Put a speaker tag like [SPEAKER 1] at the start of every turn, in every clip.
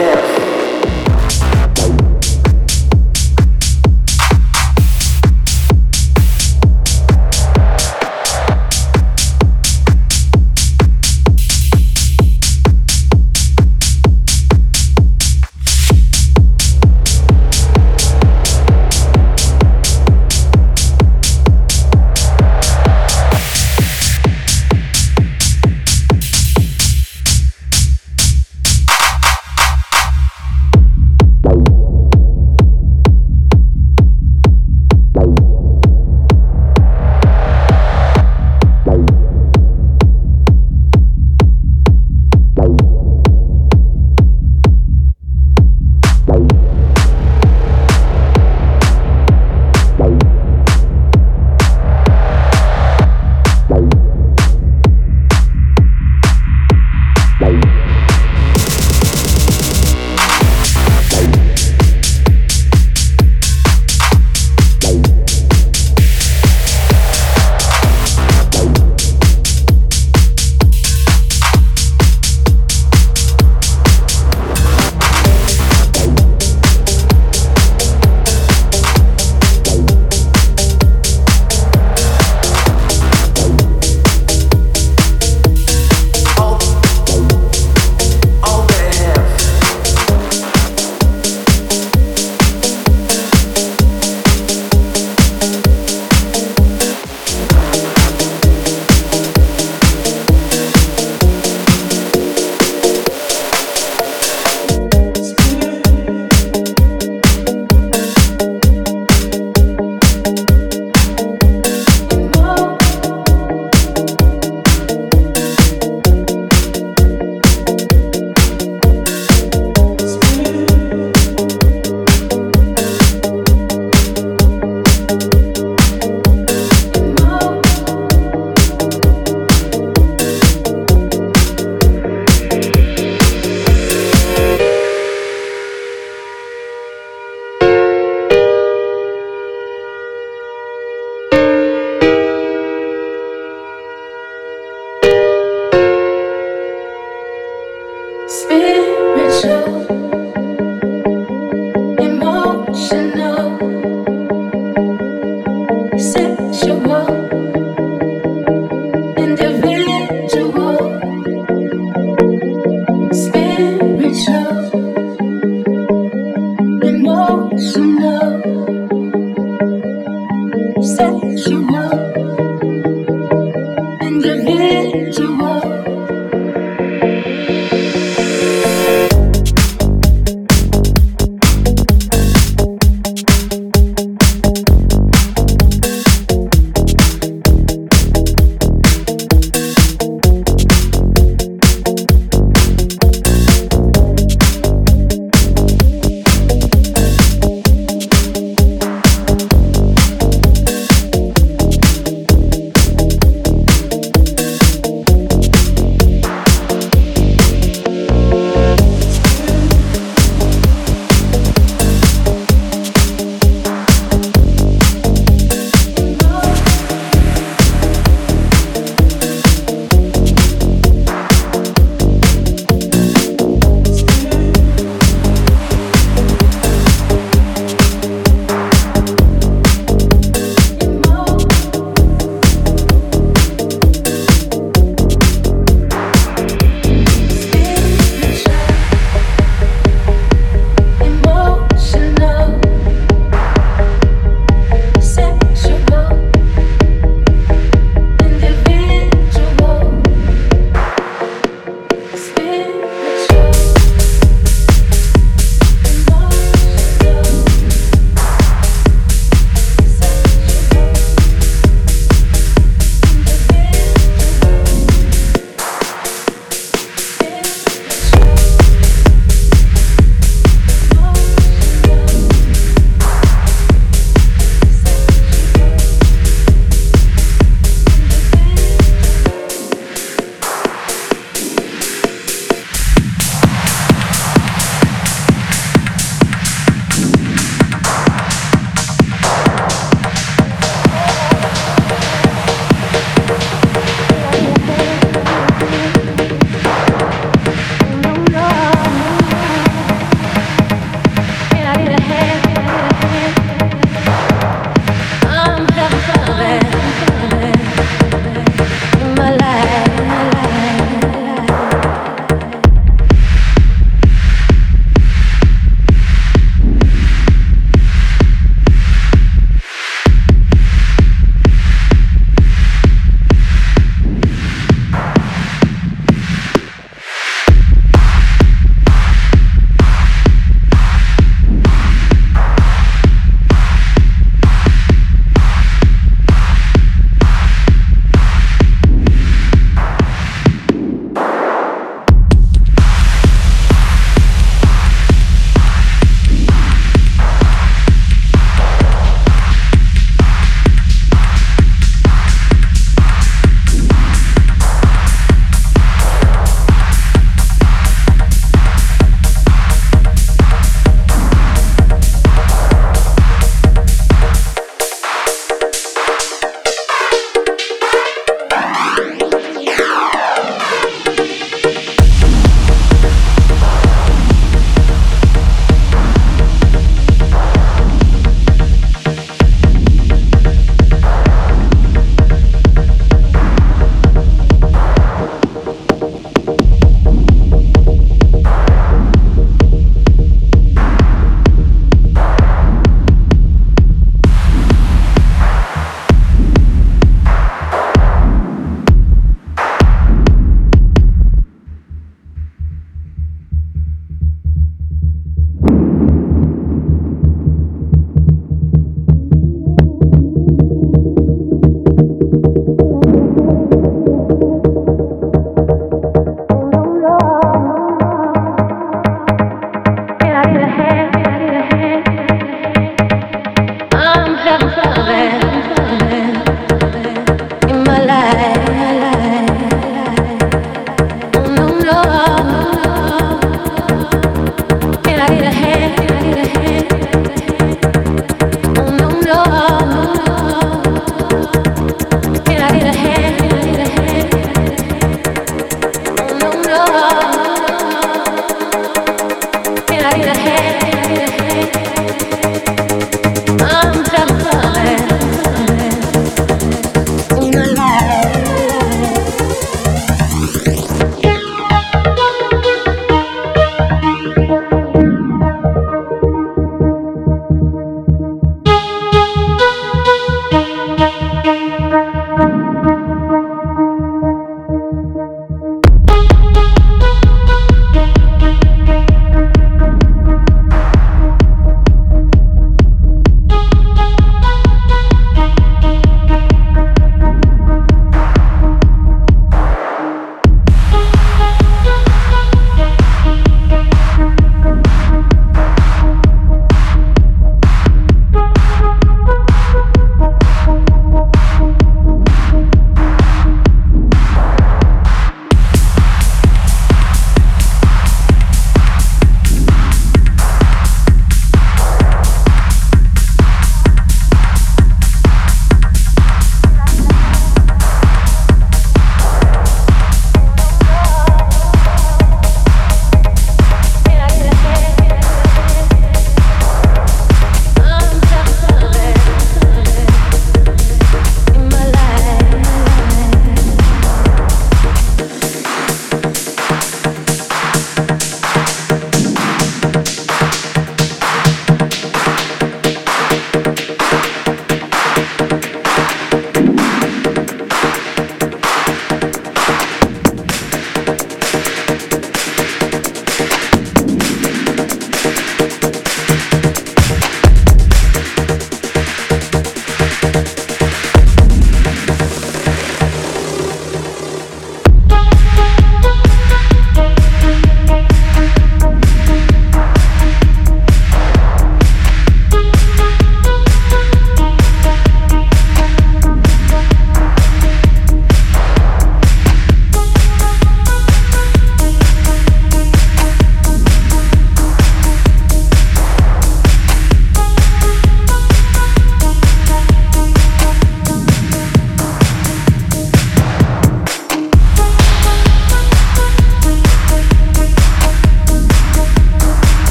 [SPEAKER 1] care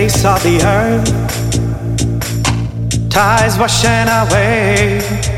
[SPEAKER 2] face of the earth, tides washing away.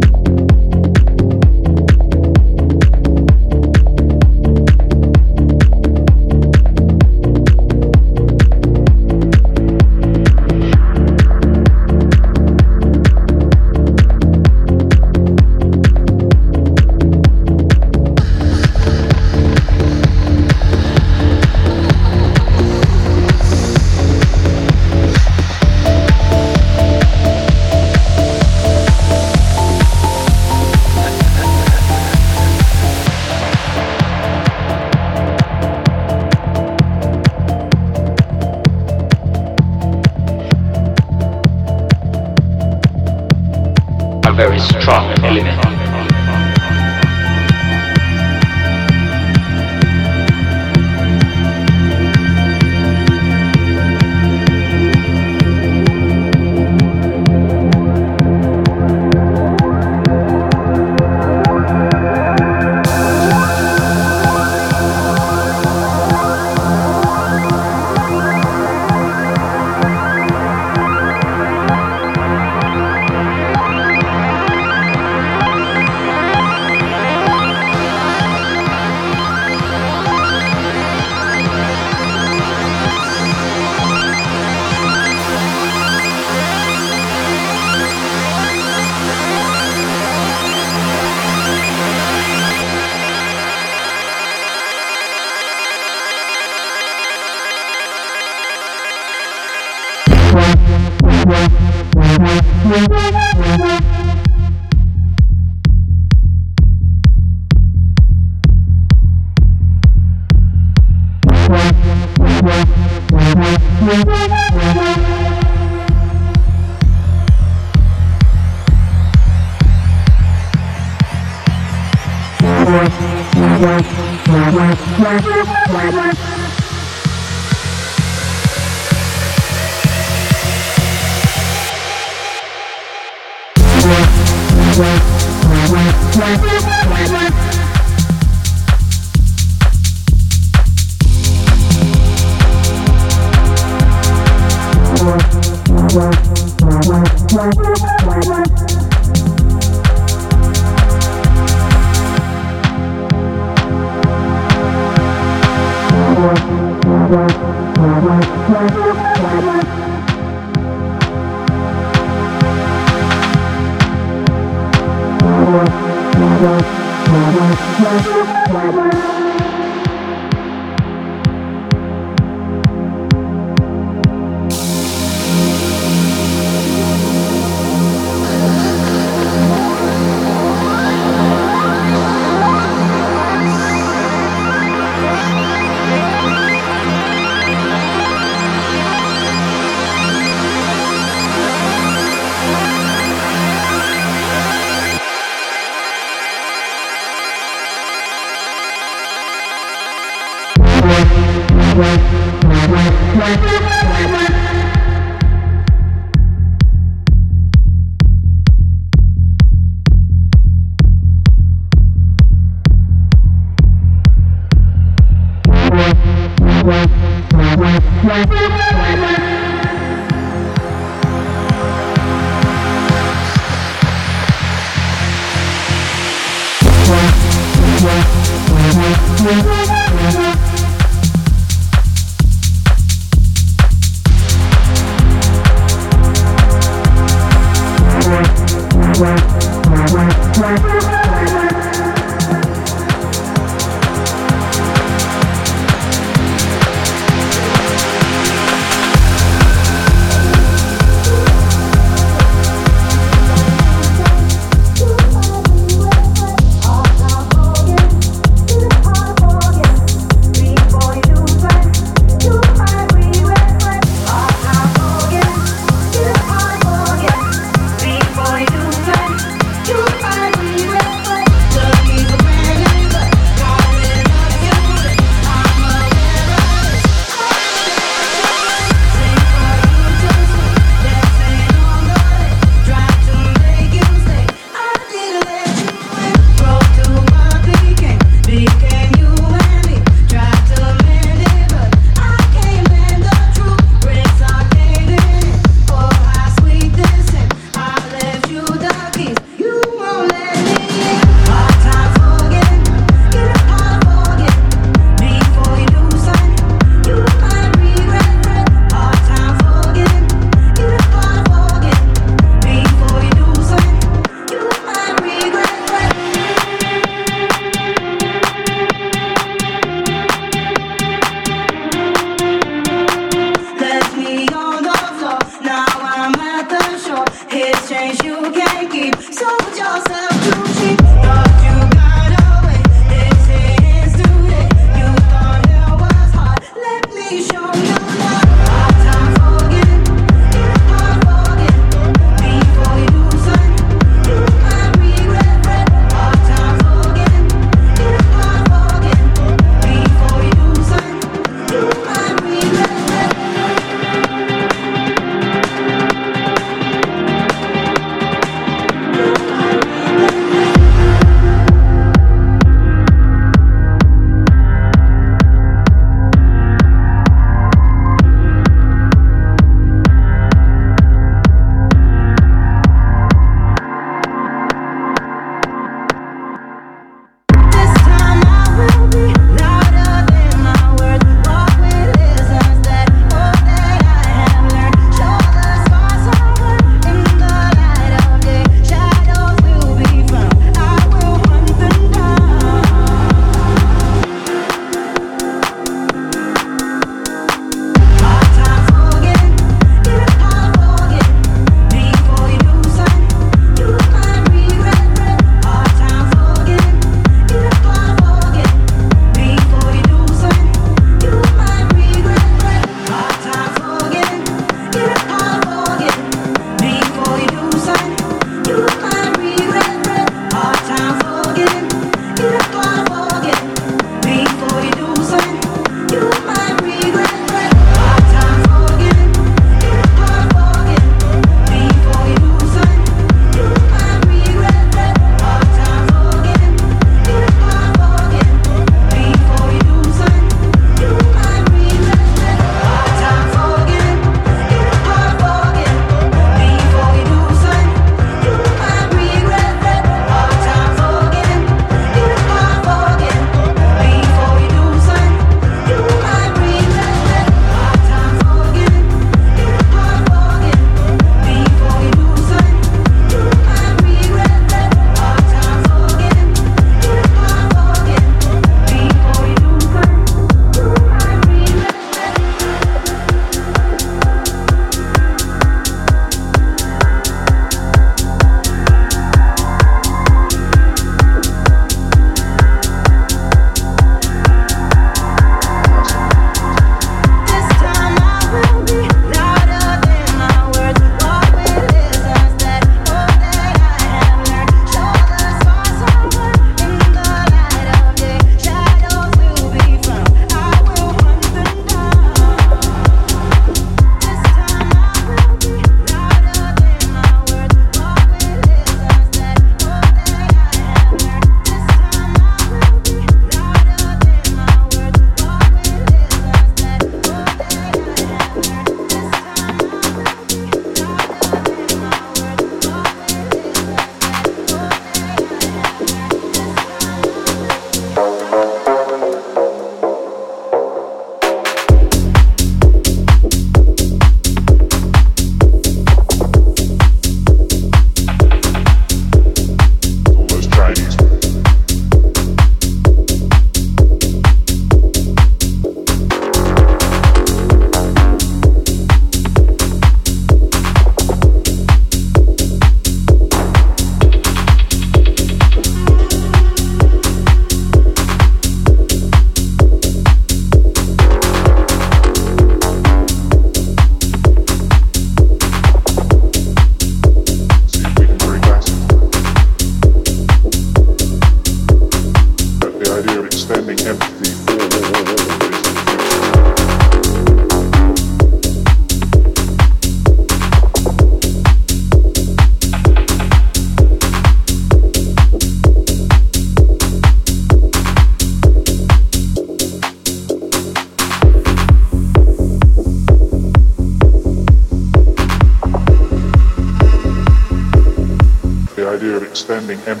[SPEAKER 3] understanding and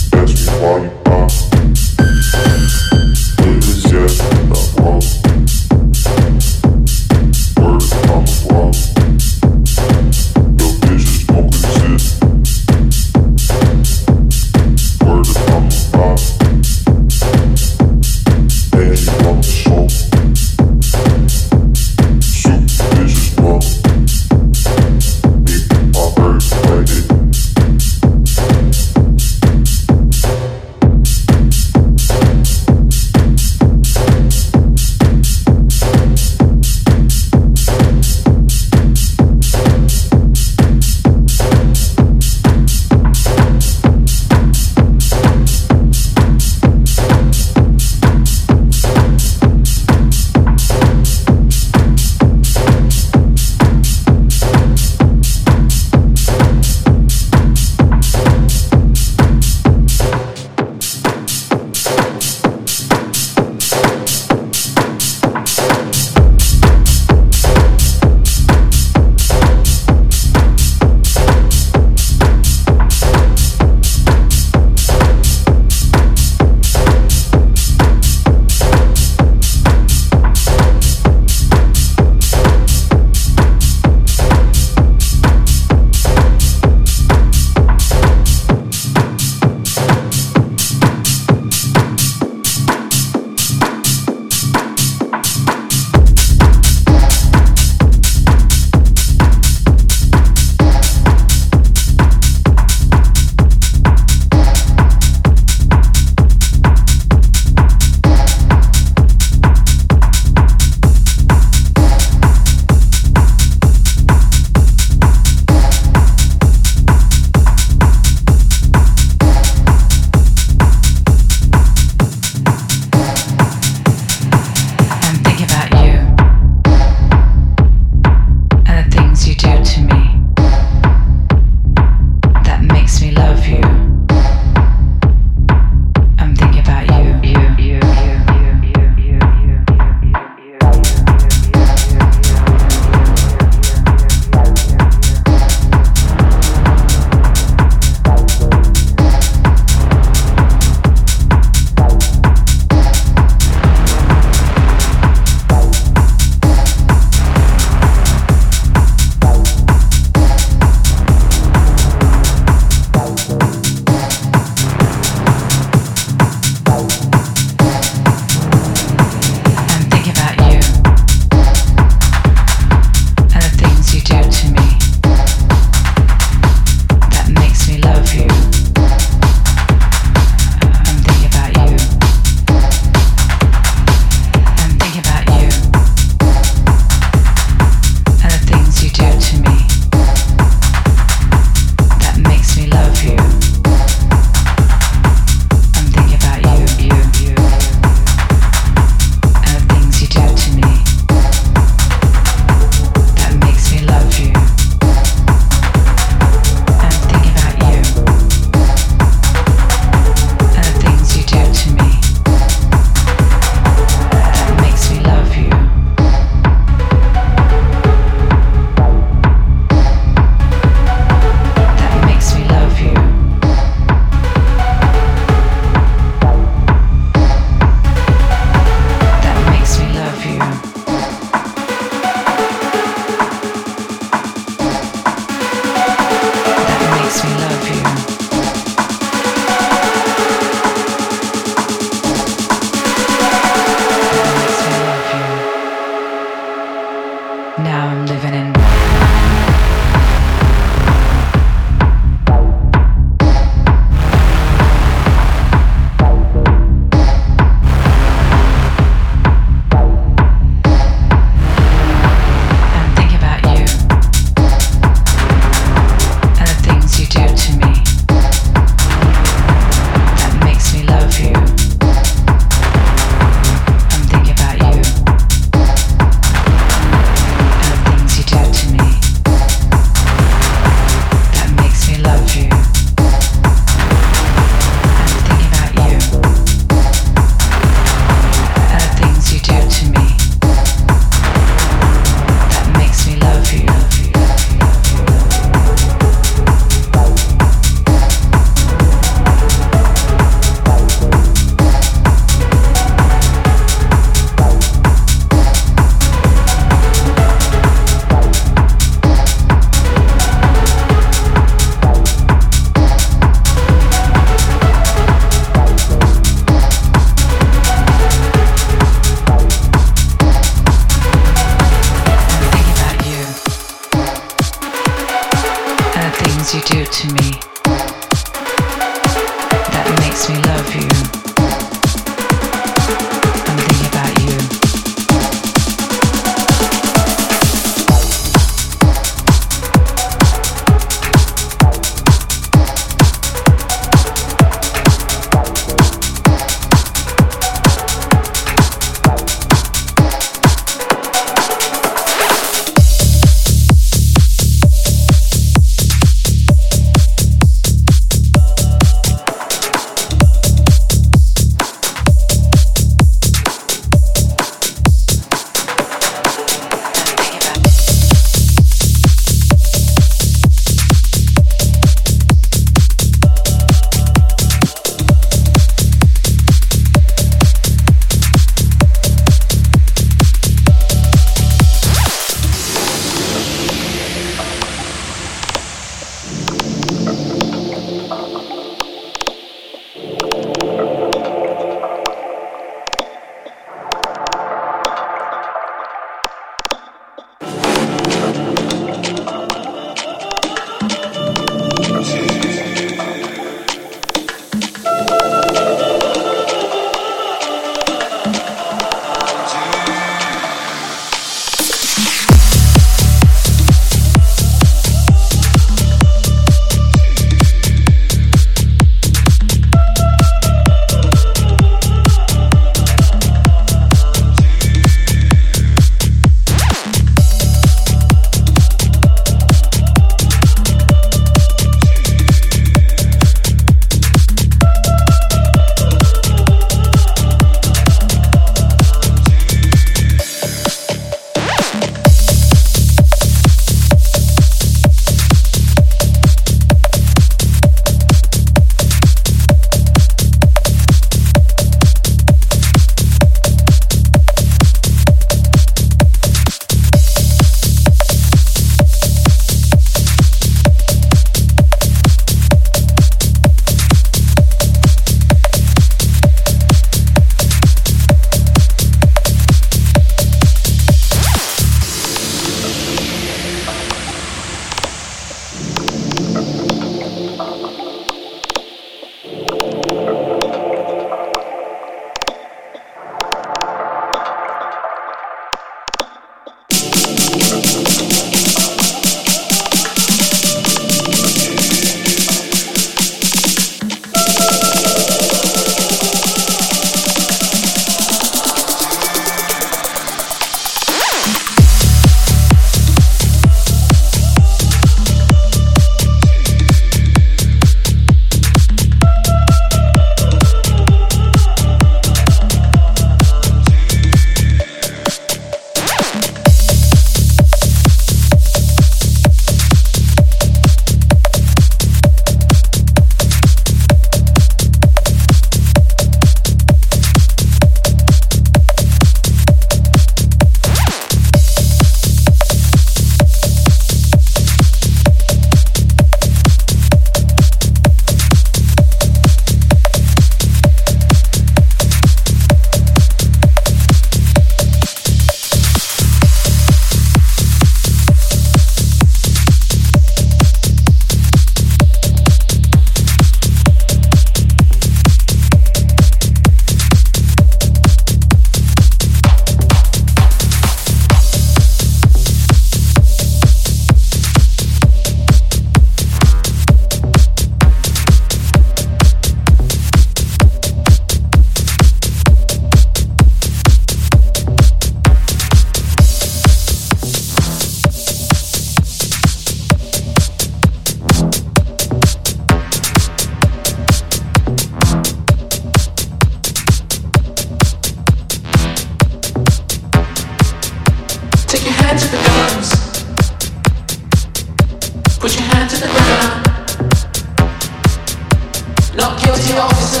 [SPEAKER 4] guilty officer.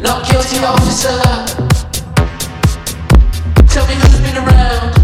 [SPEAKER 4] Not guilty officer. Tell me who's been around.